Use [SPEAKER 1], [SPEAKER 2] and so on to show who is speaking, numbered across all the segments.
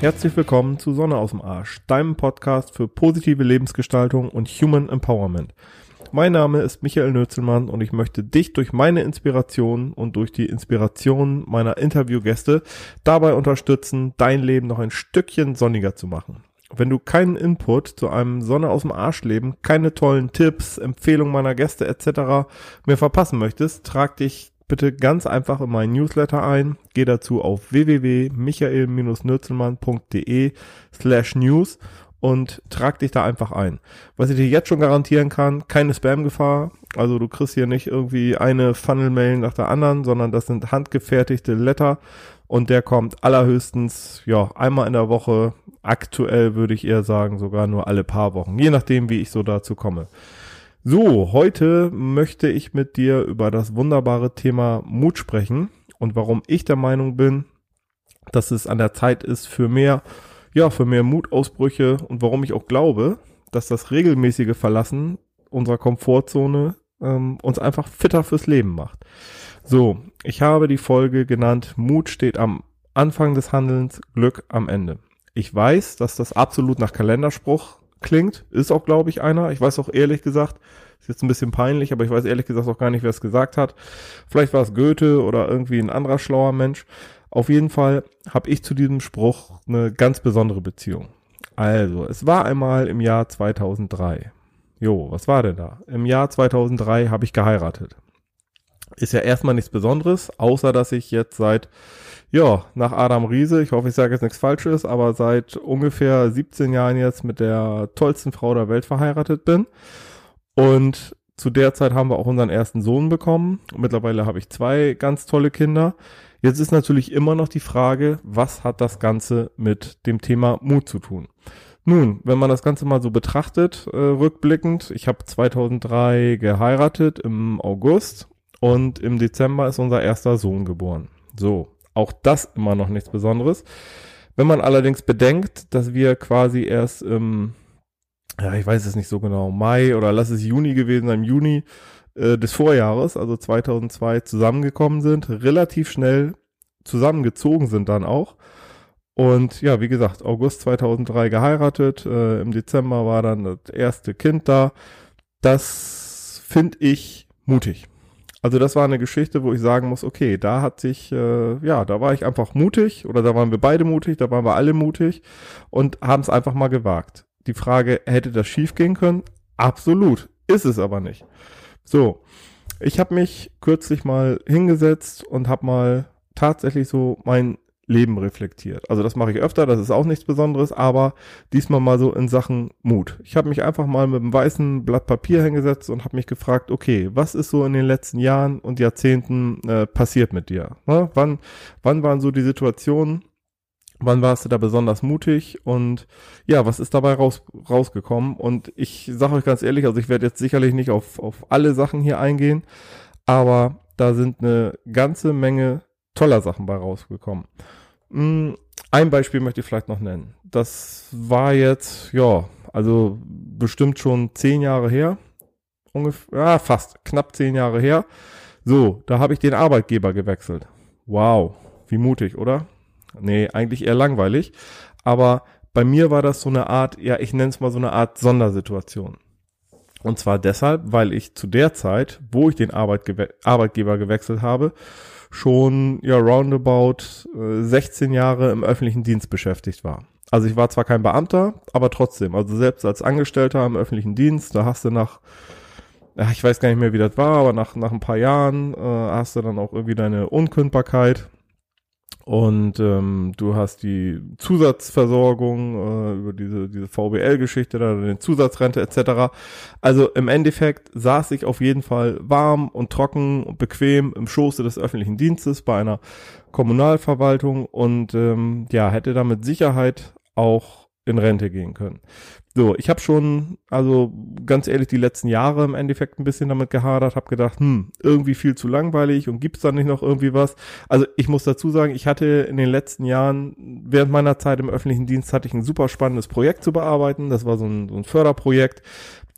[SPEAKER 1] Herzlich willkommen zu Sonne aus dem Arsch, deinem Podcast für positive Lebensgestaltung und Human Empowerment. Mein Name ist Michael Nötzelmann und ich möchte dich durch meine Inspiration und durch die Inspiration meiner Interviewgäste dabei unterstützen, dein Leben noch ein Stückchen sonniger zu machen. Wenn du keinen Input zu einem Sonne aus dem Arsch Leben, keine tollen Tipps, Empfehlungen meiner Gäste etc. mehr verpassen möchtest, trag dich bitte ganz einfach in meinen Newsletter ein. Geh dazu auf www.michael-nürzelmann.de slash news und trag dich da einfach ein. Was ich dir jetzt schon garantieren kann, keine Spam-Gefahr. Also du kriegst hier nicht irgendwie eine Funnel-Mail nach der anderen, sondern das sind handgefertigte Letter und der kommt allerhöchstens, ja, einmal in der Woche. Aktuell würde ich eher sagen, sogar nur alle paar Wochen. Je nachdem, wie ich so dazu komme. So, heute möchte ich mit dir über das wunderbare Thema Mut sprechen und warum ich der Meinung bin, dass es an der Zeit ist für mehr, ja, für mehr Mutausbrüche und warum ich auch glaube, dass das regelmäßige Verlassen unserer Komfortzone ähm, uns einfach fitter fürs Leben macht. So, ich habe die Folge genannt, Mut steht am Anfang des Handelns, Glück am Ende. Ich weiß, dass das absolut nach Kalenderspruch klingt. Ist auch, glaube ich, einer. Ich weiß auch ehrlich gesagt, ist jetzt ein bisschen peinlich, aber ich weiß ehrlich gesagt auch gar nicht, wer es gesagt hat. Vielleicht war es Goethe oder irgendwie ein anderer schlauer Mensch. Auf jeden Fall habe ich zu diesem Spruch eine ganz besondere Beziehung. Also, es war einmal im Jahr 2003. Jo, was war denn da? Im Jahr 2003 habe ich geheiratet. Ist ja erstmal nichts Besonderes, außer dass ich jetzt seit ja, nach Adam Riese, ich hoffe, ich sage jetzt nichts Falsches, aber seit ungefähr 17 Jahren jetzt mit der tollsten Frau der Welt verheiratet bin. Und zu der Zeit haben wir auch unseren ersten Sohn bekommen. Mittlerweile habe ich zwei ganz tolle Kinder. Jetzt ist natürlich immer noch die Frage, was hat das Ganze mit dem Thema Mut zu tun? Nun, wenn man das Ganze mal so betrachtet, äh, rückblickend, ich habe 2003 geheiratet im August und im Dezember ist unser erster Sohn geboren. So, auch das immer noch nichts Besonderes. Wenn man allerdings bedenkt, dass wir quasi erst im, ja, ich weiß es nicht so genau, Mai oder lass es Juni gewesen sein, Juni äh, des Vorjahres, also 2002, zusammengekommen sind, relativ schnell zusammengezogen sind dann auch. Und ja, wie gesagt, August 2003 geheiratet, äh, im Dezember war dann das erste Kind da. Das finde ich mutig. Also das war eine Geschichte, wo ich sagen muss, okay, da hat sich, äh, ja, da war ich einfach mutig oder da waren wir beide mutig, da waren wir alle mutig und haben es einfach mal gewagt. Die Frage, hätte das schief gehen können? Absolut, ist es aber nicht. So, ich habe mich kürzlich mal hingesetzt und habe mal tatsächlich so mein Leben reflektiert. Also das mache ich öfter, das ist auch nichts Besonderes, aber diesmal mal so in Sachen Mut. Ich habe mich einfach mal mit einem weißen Blatt Papier hingesetzt und habe mich gefragt, okay, was ist so in den letzten Jahren und Jahrzehnten äh, passiert mit dir? Ne? Wann, wann waren so die Situationen? Wann warst du da besonders mutig und ja, was ist dabei raus, rausgekommen? Und ich sage euch ganz ehrlich, also ich werde jetzt sicherlich nicht auf, auf alle Sachen hier eingehen, aber da sind eine ganze Menge toller Sachen bei rausgekommen. Hm, ein Beispiel möchte ich vielleicht noch nennen. Das war jetzt, ja, also bestimmt schon zehn Jahre her. Ungefähr, ja, fast, knapp zehn Jahre her. So, da habe ich den Arbeitgeber gewechselt. Wow, wie mutig, oder? Nee, eigentlich eher langweilig. Aber bei mir war das so eine Art, ja, ich nenne es mal so eine Art Sondersituation. Und zwar deshalb, weil ich zu der Zeit, wo ich den Arbeitge Arbeitgeber gewechselt habe, schon ja roundabout äh, 16 Jahre im öffentlichen Dienst beschäftigt war. Also ich war zwar kein Beamter, aber trotzdem, also selbst als Angestellter im öffentlichen Dienst, da hast du nach, ich weiß gar nicht mehr, wie das war, aber nach, nach ein paar Jahren äh, hast du dann auch irgendwie deine Unkündbarkeit und ähm, du hast die Zusatzversorgung äh, über diese, diese VBL-Geschichte, da den Zusatzrente etc. Also im Endeffekt saß ich auf jeden Fall warm und trocken und bequem im Schoße des öffentlichen Dienstes bei einer Kommunalverwaltung und ähm, ja, hätte da mit Sicherheit auch in Rente gehen können. So, ich habe schon, also ganz ehrlich, die letzten Jahre im Endeffekt ein bisschen damit gehadert, habe gedacht, hm, irgendwie viel zu langweilig und gibt's da nicht noch irgendwie was? Also ich muss dazu sagen, ich hatte in den letzten Jahren, während meiner Zeit im öffentlichen Dienst, hatte ich ein super spannendes Projekt zu bearbeiten. Das war so ein, so ein Förderprojekt.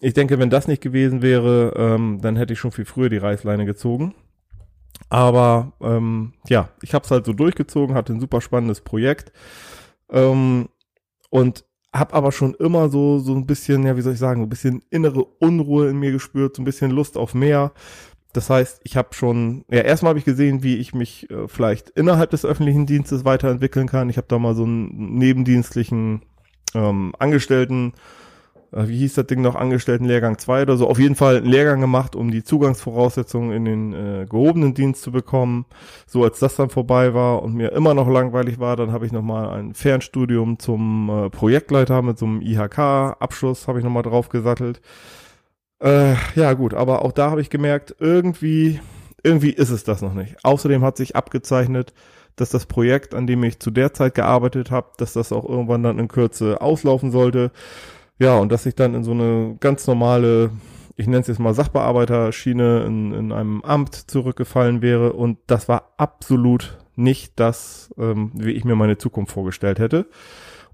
[SPEAKER 1] Ich denke, wenn das nicht gewesen wäre, ähm, dann hätte ich schon viel früher die Reißleine gezogen. Aber ähm, ja, ich habe es halt so durchgezogen, hatte ein super spannendes Projekt Ähm, und habe aber schon immer so so ein bisschen, ja, wie soll ich sagen, ein bisschen innere Unruhe in mir gespürt, so ein bisschen Lust auf mehr. Das heißt, ich habe schon, ja, erstmal habe ich gesehen, wie ich mich äh, vielleicht innerhalb des öffentlichen Dienstes weiterentwickeln kann. Ich habe da mal so einen nebendienstlichen ähm, Angestellten wie hieß das Ding noch, Angestelltenlehrgang 2 oder so, auf jeden Fall einen Lehrgang gemacht, um die Zugangsvoraussetzungen in den äh, gehobenen Dienst zu bekommen. So als das dann vorbei war und mir immer noch langweilig war, dann habe ich nochmal ein Fernstudium zum äh, Projektleiter mit so einem IHK-Abschluss, habe ich nochmal drauf gesattelt. Äh, ja gut, aber auch da habe ich gemerkt, irgendwie, irgendwie ist es das noch nicht. Außerdem hat sich abgezeichnet, dass das Projekt, an dem ich zu der Zeit gearbeitet habe, dass das auch irgendwann dann in Kürze auslaufen sollte. Ja, und dass ich dann in so eine ganz normale, ich nenne es jetzt mal Sachbearbeiterschiene in, in einem Amt zurückgefallen wäre. Und das war absolut nicht das, ähm, wie ich mir meine Zukunft vorgestellt hätte.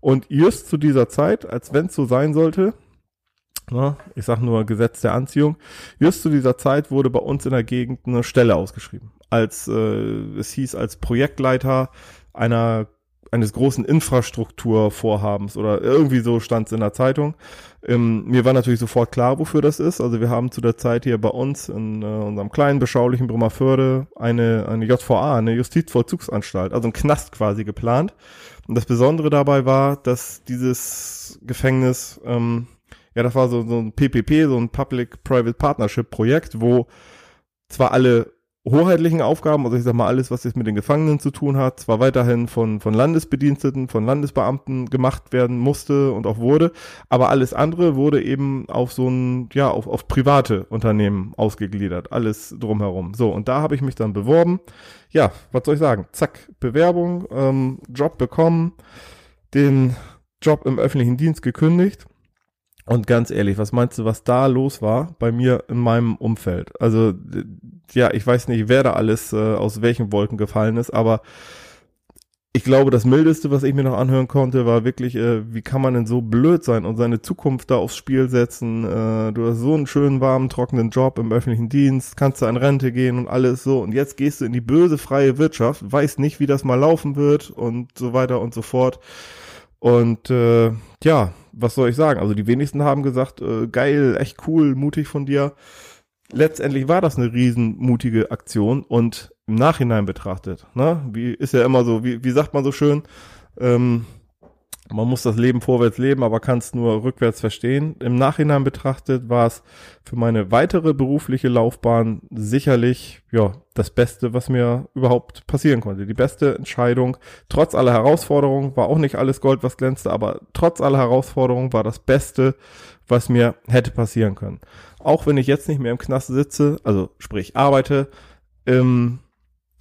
[SPEAKER 1] Und just zu dieser Zeit, als wenn es so sein sollte, na, ich sag nur Gesetz der Anziehung, just zu dieser Zeit wurde bei uns in der Gegend eine Stelle ausgeschrieben. Als äh, es hieß als Projektleiter einer eines großen Infrastrukturvorhabens oder irgendwie so stand es in der Zeitung. Ähm, mir war natürlich sofort klar, wofür das ist. Also wir haben zu der Zeit hier bei uns in äh, unserem kleinen, beschaulichen Bremerförde eine, eine JVA, eine Justizvollzugsanstalt, also ein Knast quasi geplant. Und das Besondere dabei war, dass dieses Gefängnis, ähm, ja, das war so, so ein PPP, so ein Public-Private Partnership Projekt, wo zwar alle hoheitlichen Aufgaben, also ich sag mal alles, was jetzt mit den Gefangenen zu tun hat, zwar weiterhin von, von Landesbediensteten, von Landesbeamten gemacht werden musste und auch wurde, aber alles andere wurde eben auf so ein, ja, auf, auf private Unternehmen ausgegliedert, alles drumherum. So, und da habe ich mich dann beworben. Ja, was soll ich sagen? Zack, Bewerbung, ähm, Job bekommen, den Job im öffentlichen Dienst gekündigt und ganz ehrlich, was meinst du, was da los war bei mir in meinem Umfeld? Also, ja, ich weiß nicht, wer da alles äh, aus welchen Wolken gefallen ist, aber ich glaube, das Mildeste, was ich mir noch anhören konnte, war wirklich, äh, wie kann man denn so blöd sein und seine Zukunft da aufs Spiel setzen? Äh, du hast so einen schönen, warmen, trockenen Job im öffentlichen Dienst, kannst du in Rente gehen und alles so. Und jetzt gehst du in die böse, freie Wirtschaft, weißt nicht, wie das mal laufen wird und so weiter und so fort. Und äh, ja, was soll ich sagen? Also die wenigsten haben gesagt, äh, geil, echt cool, mutig von dir. Letztendlich war das eine riesenmutige Aktion und im Nachhinein betrachtet, ne, wie ist ja immer so, wie, wie sagt man so schön, ähm, man muss das Leben vorwärts leben, aber kann es nur rückwärts verstehen. Im Nachhinein betrachtet war es für meine weitere berufliche Laufbahn sicherlich ja das Beste, was mir überhaupt passieren konnte. Die beste Entscheidung. Trotz aller Herausforderungen war auch nicht alles Gold, was glänzte, aber trotz aller Herausforderungen war das Beste, was mir hätte passieren können. Auch wenn ich jetzt nicht mehr im Knast sitze, also sprich arbeite, ähm,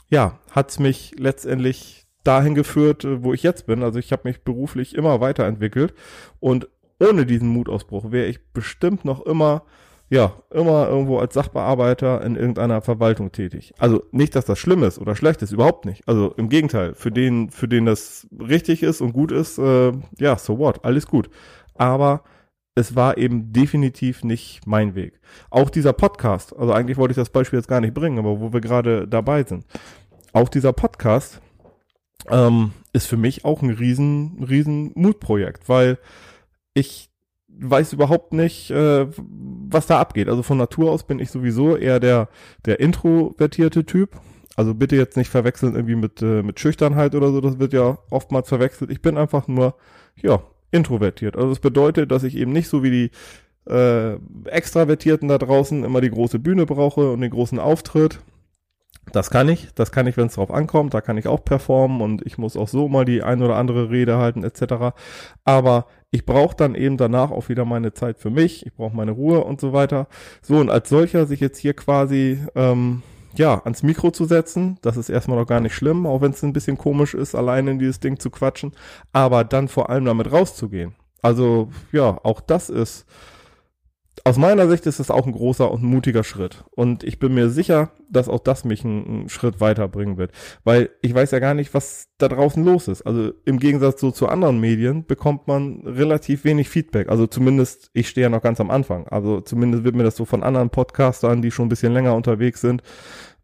[SPEAKER 1] ja, hat's mich letztendlich dahin geführt, äh, wo ich jetzt bin. Also ich habe mich beruflich immer weiterentwickelt und ohne diesen Mutausbruch wäre ich bestimmt noch immer, ja, immer irgendwo als Sachbearbeiter in irgendeiner Verwaltung tätig. Also nicht, dass das schlimm ist oder schlecht ist, überhaupt nicht. Also im Gegenteil, für den, für den das richtig ist und gut ist, äh, ja, so what, alles gut. Aber es war eben definitiv nicht mein Weg. Auch dieser Podcast, also eigentlich wollte ich das Beispiel jetzt gar nicht bringen, aber wo wir gerade dabei sind. Auch dieser Podcast ähm, ist für mich auch ein riesen, riesen Mutprojekt, weil ich weiß überhaupt nicht, äh, was da abgeht. Also von Natur aus bin ich sowieso eher der, der introvertierte Typ. Also bitte jetzt nicht verwechseln irgendwie mit, äh, mit Schüchternheit oder so, das wird ja oftmals verwechselt. Ich bin einfach nur, ja, introvertiert. Also das bedeutet, dass ich eben nicht so wie die äh, Extravertierten da draußen immer die große Bühne brauche und den großen Auftritt, das kann ich, das kann ich, wenn es drauf ankommt, da kann ich auch performen und ich muss auch so mal die ein oder andere Rede halten etc. Aber ich brauche dann eben danach auch wieder meine Zeit für mich, ich brauche meine Ruhe und so weiter. So und als solcher sich jetzt hier quasi ähm, ja ans Mikro zu setzen, das ist erstmal noch gar nicht schlimm, auch wenn es ein bisschen komisch ist, alleine in dieses Ding zu quatschen, aber dann vor allem damit rauszugehen. Also ja, auch das ist aus meiner Sicht ist es auch ein großer und mutiger Schritt. Und ich bin mir sicher, dass auch das mich einen, einen, Schritt weiterbringen wird. Weil ich weiß ja gar nicht, was da draußen los ist. Also im Gegensatz so zu anderen Medien bekommt man relativ wenig Feedback. Also zumindest, ich stehe ja noch ganz am Anfang. Also zumindest wird mir das so von anderen Podcastern, die schon ein bisschen länger unterwegs sind,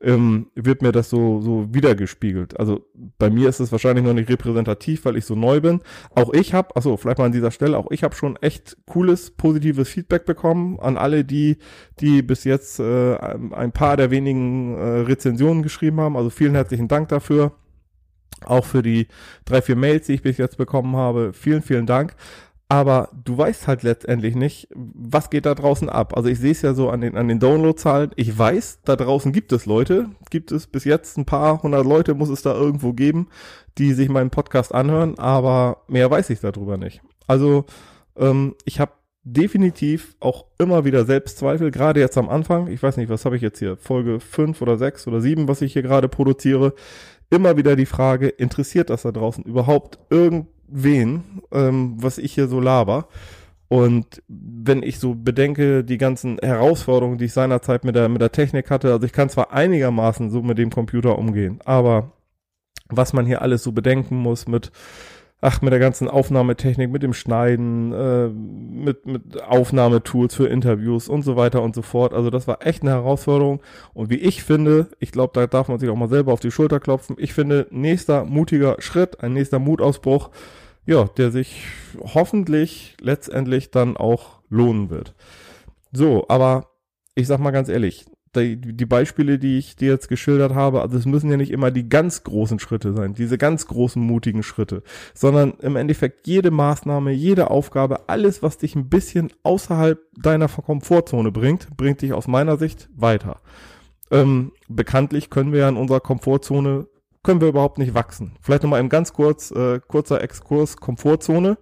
[SPEAKER 1] ähm, wird mir das so, so wiedergespiegelt. Also bei mir ist es wahrscheinlich noch nicht repräsentativ, weil ich so neu bin. Auch ich habe, also vielleicht mal an dieser Stelle, auch ich habe schon echt cooles, positives Feedback bekommen an alle, die, die bis jetzt äh, ein paar der wenigen äh, Rezensionen geschrieben haben. Also vielen herzlichen Dank dafür. Auch für die drei, vier Mails, die ich bis jetzt bekommen habe. Vielen, vielen Dank aber du weißt halt letztendlich nicht, was geht da draußen ab. Also ich sehe es ja so an den, an den Downloadzahlen. Ich weiß, da draußen gibt es Leute, gibt es bis jetzt ein paar hundert Leute, muss es da irgendwo geben, die sich meinen Podcast anhören, aber mehr weiß ich darüber nicht. Also ähm, ich habe definitiv auch immer wieder Selbstzweifel, gerade jetzt am Anfang. Ich weiß nicht, was habe ich jetzt hier? Folge fünf oder sechs oder sieben, was ich hier gerade produziere. Immer wieder die Frage, interessiert das da draußen überhaupt irgend wen, ähm, was ich hier so laber. Und wenn ich so bedenke, die ganzen Herausforderungen, die ich seinerzeit mit der, mit der Technik hatte, also ich kann zwar einigermaßen so mit dem Computer umgehen, aber was man hier alles so bedenken muss mit ach, mit der ganzen Aufnahmetechnik, mit dem Schneiden, äh, mit, mit Aufnahmetools für Interviews und so weiter und so fort. Also das war echt eine Herausforderung. Und wie ich finde, ich glaube, da darf man sich auch mal selber auf die Schulter klopfen. Ich finde, nächster mutiger Schritt, ein nächster Mutausbruch, ja, der sich hoffentlich letztendlich dann auch lohnen wird. So, aber ich sag mal ganz ehrlich, die, die Beispiele, die ich dir jetzt geschildert habe, also es müssen ja nicht immer die ganz großen Schritte sein, diese ganz großen mutigen Schritte, sondern im Endeffekt jede Maßnahme, jede Aufgabe, alles, was dich ein bisschen außerhalb deiner Komfortzone bringt, bringt dich aus meiner Sicht weiter. Ähm, bekanntlich können wir ja in unserer Komfortzone, können wir überhaupt nicht wachsen. Vielleicht nochmal im ganz kurz, äh, kurzer Exkurs, Komfortzone.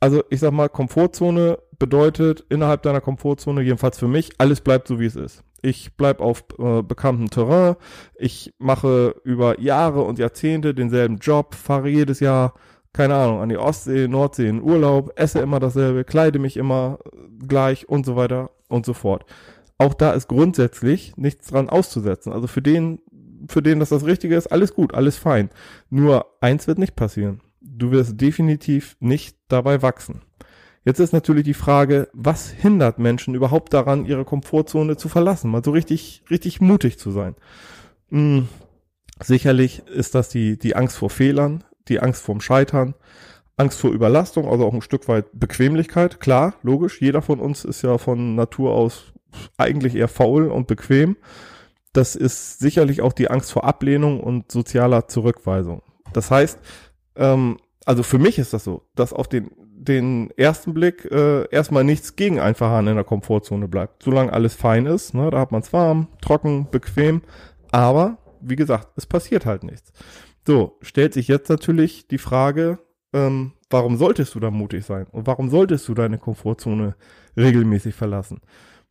[SPEAKER 1] Also ich sag mal, Komfortzone bedeutet innerhalb deiner Komfortzone, jedenfalls für mich, alles bleibt so wie es ist. Ich bleib auf äh, bekanntem Terrain. Ich mache über Jahre und Jahrzehnte denselben Job, fahre jedes Jahr, keine Ahnung, an die Ostsee, Nordsee in Urlaub, esse immer dasselbe, kleide mich immer gleich und so weiter und so fort. Auch da ist grundsätzlich nichts dran auszusetzen. Also für den, für den das das Richtige ist, alles gut, alles fein. Nur eins wird nicht passieren. Du wirst definitiv nicht dabei wachsen. Jetzt ist natürlich die Frage, was hindert Menschen überhaupt daran, ihre Komfortzone zu verlassen, mal so richtig, richtig mutig zu sein? Hm, sicherlich ist das die, die Angst vor Fehlern, die Angst vorm Scheitern, Angst vor Überlastung, also auch ein Stück weit Bequemlichkeit. Klar, logisch, jeder von uns ist ja von Natur aus eigentlich eher faul und bequem. Das ist sicherlich auch die Angst vor Ablehnung und sozialer Zurückweisung. Das heißt, ähm, also für mich ist das so, dass auf den den ersten Blick äh, erstmal nichts gegen ein in der Komfortzone bleibt. Solange alles fein ist, ne, da hat man es warm, trocken, bequem, aber wie gesagt, es passiert halt nichts. So, stellt sich jetzt natürlich die Frage, ähm, warum solltest du da mutig sein? Und warum solltest du deine Komfortzone regelmäßig verlassen?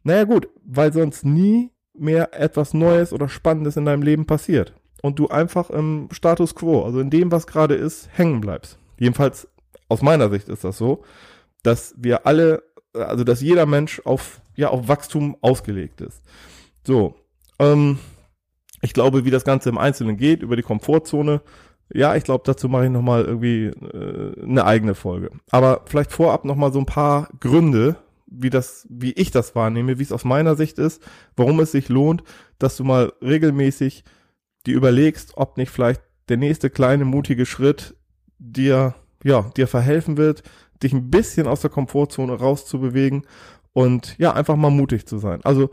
[SPEAKER 1] Naja gut, weil sonst nie mehr etwas Neues oder Spannendes in deinem Leben passiert. Und du einfach im Status quo, also in dem, was gerade ist, hängen bleibst. Jedenfalls aus meiner Sicht ist das so, dass wir alle, also dass jeder Mensch auf, ja, auf Wachstum ausgelegt ist. So, ähm, ich glaube, wie das Ganze im Einzelnen geht, über die Komfortzone, ja, ich glaube, dazu mache ich nochmal irgendwie äh, eine eigene Folge. Aber vielleicht vorab nochmal so ein paar Gründe, wie das, wie ich das wahrnehme, wie es aus meiner Sicht ist, warum es sich lohnt, dass du mal regelmäßig dir überlegst, ob nicht vielleicht der nächste kleine mutige Schritt dir ja, dir verhelfen wird, dich ein bisschen aus der Komfortzone rauszubewegen und ja, einfach mal mutig zu sein. Also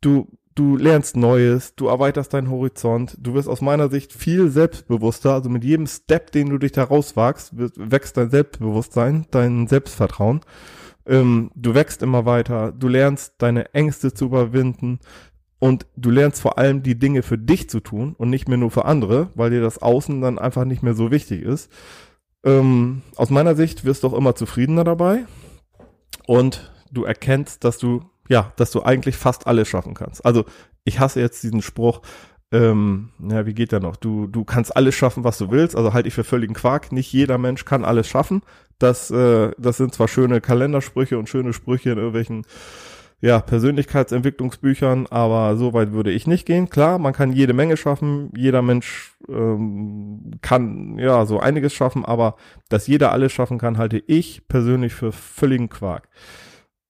[SPEAKER 1] du, du lernst Neues, du erweiterst deinen Horizont, du wirst aus meiner Sicht viel selbstbewusster, also mit jedem Step, den du dich da rauswagst, wächst dein Selbstbewusstsein, dein Selbstvertrauen. Ähm, du wächst immer weiter, du lernst deine Ängste zu überwinden, und du lernst vor allem die Dinge für dich zu tun und nicht mehr nur für andere, weil dir das Außen dann einfach nicht mehr so wichtig ist. Ähm, aus meiner Sicht wirst du auch immer zufriedener dabei und du erkennst, dass du, ja, dass du eigentlich fast alles schaffen kannst. Also ich hasse jetzt diesen Spruch, ähm, ja, wie geht der noch? Du, du kannst alles schaffen, was du willst. Also halte ich für völligen Quark. Nicht jeder Mensch kann alles schaffen. Das, äh, das sind zwar schöne Kalendersprüche und schöne Sprüche in irgendwelchen ja, Persönlichkeitsentwicklungsbüchern, aber so weit würde ich nicht gehen. Klar, man kann jede Menge schaffen, jeder Mensch ähm, kann ja so einiges schaffen, aber dass jeder alles schaffen kann, halte ich persönlich für völligen Quark.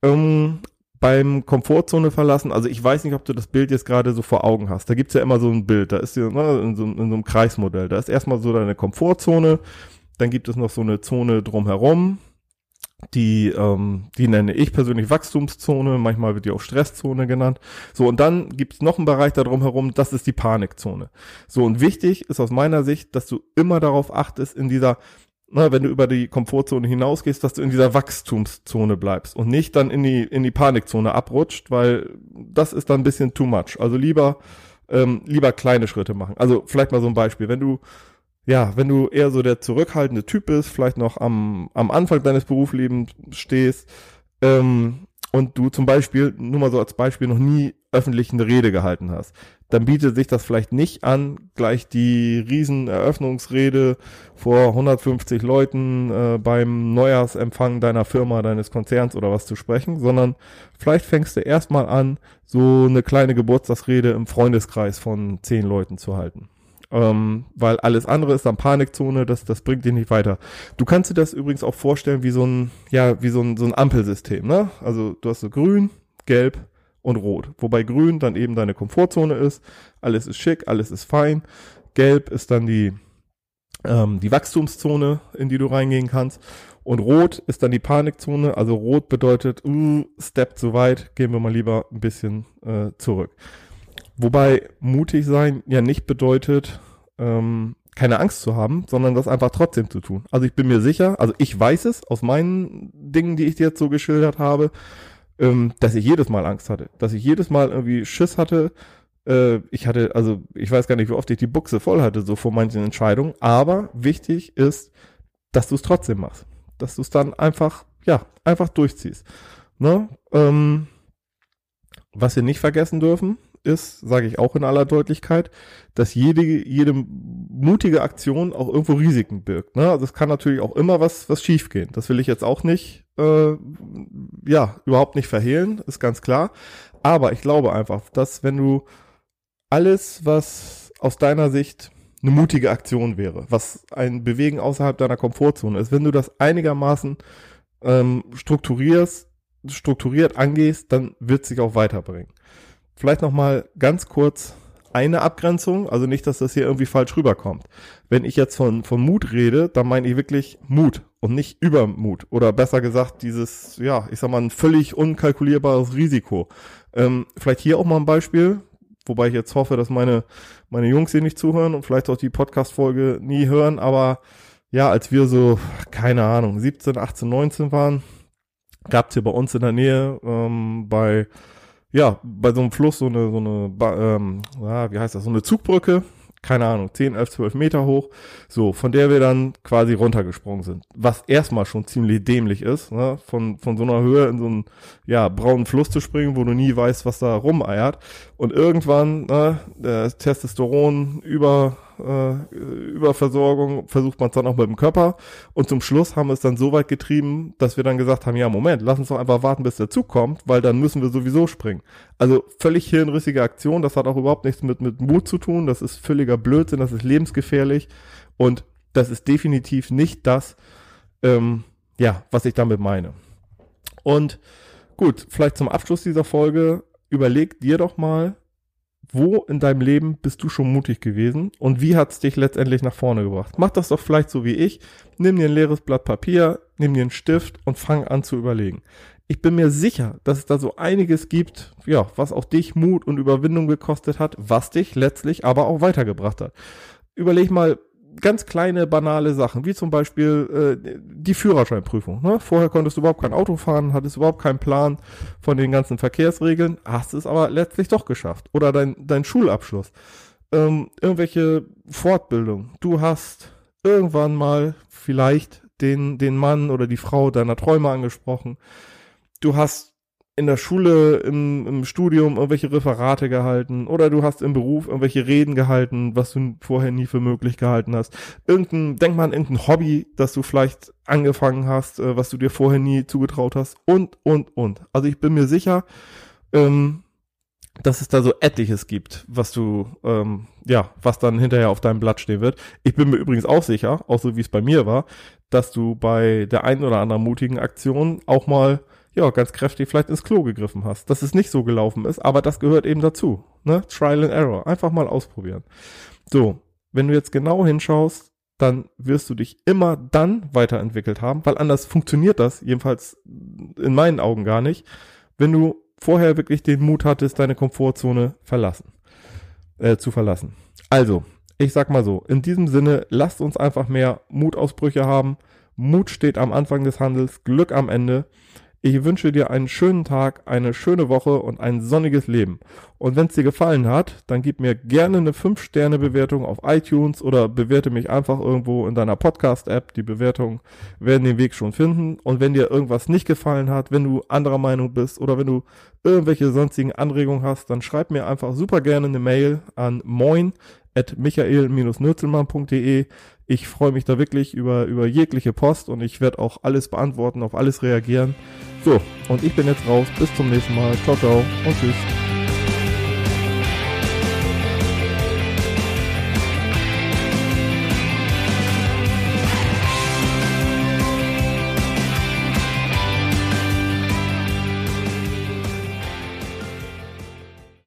[SPEAKER 1] Ähm, beim Komfortzone verlassen, also ich weiß nicht, ob du das Bild jetzt gerade so vor Augen hast. Da gibt's ja immer so ein Bild, da ist ja ne, in, so, in so einem Kreismodell. Da ist erstmal so deine Komfortzone, dann gibt es noch so eine Zone drumherum, die, ähm, die nenne ich persönlich Wachstumszone, manchmal wird die auch Stresszone genannt. So, und dann gibt's noch einen Bereich da drumherum, das ist die Panikzone. So, und wichtig ist aus meiner Sicht, dass du immer darauf achtest, in dieser na, wenn du über die Komfortzone hinausgehst, dass du in dieser Wachstumszone bleibst und nicht dann in die, in die Panikzone abrutscht, weil das ist dann ein bisschen too much. Also lieber, ähm, lieber kleine Schritte machen. Also vielleicht mal so ein Beispiel. Wenn du, ja, wenn du eher so der zurückhaltende Typ bist, vielleicht noch am, am Anfang deines Berufslebens stehst, ähm, und du zum Beispiel, nur mal so als Beispiel, noch nie öffentlich eine Rede gehalten hast, dann bietet sich das vielleicht nicht an, gleich die Rieseneröffnungsrede vor 150 Leuten äh, beim Neujahrsempfang deiner Firma, deines Konzerns oder was zu sprechen, sondern vielleicht fängst du erstmal an, so eine kleine Geburtstagsrede im Freundeskreis von zehn Leuten zu halten. Ähm, weil alles andere ist dann Panikzone, das, das bringt dich nicht weiter. Du kannst dir das übrigens auch vorstellen wie so ein, ja, wie so ein, so ein Ampelsystem, ne? Also du hast so grün, gelb, und rot. Wobei grün dann eben deine Komfortzone ist, alles ist schick, alles ist fein. Gelb ist dann die, ähm, die Wachstumszone, in die du reingehen kannst. Und rot ist dann die Panikzone. Also rot bedeutet, uh, Step zu weit, gehen wir mal lieber ein bisschen äh, zurück. Wobei mutig sein ja nicht bedeutet, ähm, keine Angst zu haben, sondern das einfach trotzdem zu tun. Also ich bin mir sicher, also ich weiß es aus meinen Dingen, die ich dir jetzt so geschildert habe, ähm, dass ich jedes Mal Angst hatte, dass ich jedes Mal irgendwie Schiss hatte. Äh, ich hatte, also ich weiß gar nicht, wie oft ich die Buchse voll hatte, so vor manchen Entscheidungen. Aber wichtig ist, dass du es trotzdem machst, dass du es dann einfach, ja, einfach durchziehst. Ne? Ähm, was wir nicht vergessen dürfen, ist, sage ich auch in aller Deutlichkeit, dass jede, jede mutige Aktion auch irgendwo Risiken birgt. Ne? Also es kann natürlich auch immer was, was schiefgehen. Das will ich jetzt auch nicht, äh, ja, überhaupt nicht verhehlen, ist ganz klar. Aber ich glaube einfach, dass wenn du alles, was aus deiner Sicht eine mutige Aktion wäre, was ein Bewegen außerhalb deiner Komfortzone ist, wenn du das einigermaßen ähm, strukturierst, strukturiert angehst, dann wird sich auch weiterbringen. Vielleicht nochmal ganz kurz eine Abgrenzung, also nicht, dass das hier irgendwie falsch rüberkommt. Wenn ich jetzt von, von Mut rede, dann meine ich wirklich Mut und nicht Übermut. Oder besser gesagt, dieses, ja, ich sag mal, ein völlig unkalkulierbares Risiko. Ähm, vielleicht hier auch mal ein Beispiel, wobei ich jetzt hoffe, dass meine, meine Jungs hier nicht zuhören und vielleicht auch die Podcast-Folge nie hören, aber ja, als wir so, keine Ahnung, 17, 18, 19 waren, gab's hier bei uns in der Nähe ähm, bei ja, bei so einem Fluss so eine, so eine, ähm, ja, wie heißt das, so eine Zugbrücke, keine Ahnung, 10, 11, 12 Meter hoch, so, von der wir dann quasi runtergesprungen sind. Was erstmal schon ziemlich dämlich ist, ne? von, von so einer Höhe in so einen, ja, braunen Fluss zu springen, wo du nie weißt, was da rumeiert. Und irgendwann, ne, das Testosteron über, äh, Überversorgung versucht man es dann auch mit dem Körper. Und zum Schluss haben wir es dann so weit getrieben, dass wir dann gesagt haben, ja, Moment, lass uns doch einfach warten, bis der Zug kommt, weil dann müssen wir sowieso springen. Also völlig hirnrissige Aktion, das hat auch überhaupt nichts mit, mit Mut zu tun, das ist völliger Blödsinn, das ist lebensgefährlich und das ist definitiv nicht das, ähm, ja, was ich damit meine. Und gut, vielleicht zum Abschluss dieser Folge, überleg dir doch mal, wo in deinem Leben bist du schon mutig gewesen und wie hat's dich letztendlich nach vorne gebracht? Mach das doch vielleicht so wie ich. Nimm dir ein leeres Blatt Papier, nimm dir einen Stift und fang an zu überlegen. Ich bin mir sicher, dass es da so einiges gibt, ja, was auch dich Mut und Überwindung gekostet hat, was dich letztlich aber auch weitergebracht hat. Überleg mal, ganz kleine, banale Sachen, wie zum Beispiel äh, die Führerscheinprüfung. Ne? Vorher konntest du überhaupt kein Auto fahren, hattest überhaupt keinen Plan von den ganzen Verkehrsregeln, hast es aber letztlich doch geschafft. Oder dein, dein Schulabschluss. Ähm, irgendwelche Fortbildung. Du hast irgendwann mal vielleicht den, den Mann oder die Frau deiner Träume angesprochen. Du hast in der Schule, im, im Studium irgendwelche Referate gehalten oder du hast im Beruf irgendwelche Reden gehalten, was du vorher nie für möglich gehalten hast. Irgendein, denk mal an irgendein Hobby, das du vielleicht angefangen hast, äh, was du dir vorher nie zugetraut hast und, und, und. Also ich bin mir sicher, ähm, dass es da so etliches gibt, was du, ähm, ja, was dann hinterher auf deinem Blatt stehen wird. Ich bin mir übrigens auch sicher, auch so wie es bei mir war, dass du bei der einen oder anderen mutigen Aktion auch mal ja, ganz kräftig vielleicht ins Klo gegriffen hast, dass es nicht so gelaufen ist, aber das gehört eben dazu. Ne? Trial and Error. Einfach mal ausprobieren. So, wenn du jetzt genau hinschaust, dann wirst du dich immer dann weiterentwickelt haben, weil anders funktioniert das, jedenfalls in meinen Augen gar nicht, wenn du vorher wirklich den Mut hattest, deine Komfortzone verlassen, äh, zu verlassen. Also, ich sag mal so, in diesem Sinne, lasst uns einfach mehr Mutausbrüche haben. Mut steht am Anfang des Handels, Glück am Ende. Ich wünsche dir einen schönen Tag, eine schöne Woche und ein sonniges Leben. Und wenn es dir gefallen hat, dann gib mir gerne eine 5-Sterne-Bewertung auf iTunes oder bewerte mich einfach irgendwo in deiner Podcast-App. Die Bewertungen werden den Weg schon finden. Und wenn dir irgendwas nicht gefallen hat, wenn du anderer Meinung bist oder wenn du irgendwelche sonstigen Anregungen hast, dann schreib mir einfach super gerne eine Mail an moin michael-nürzelmann.de. Ich freue mich da wirklich über, über jegliche Post und ich werde auch alles beantworten, auf alles reagieren. So, und ich bin jetzt raus. Bis zum nächsten Mal. Ciao, ciao und tschüss.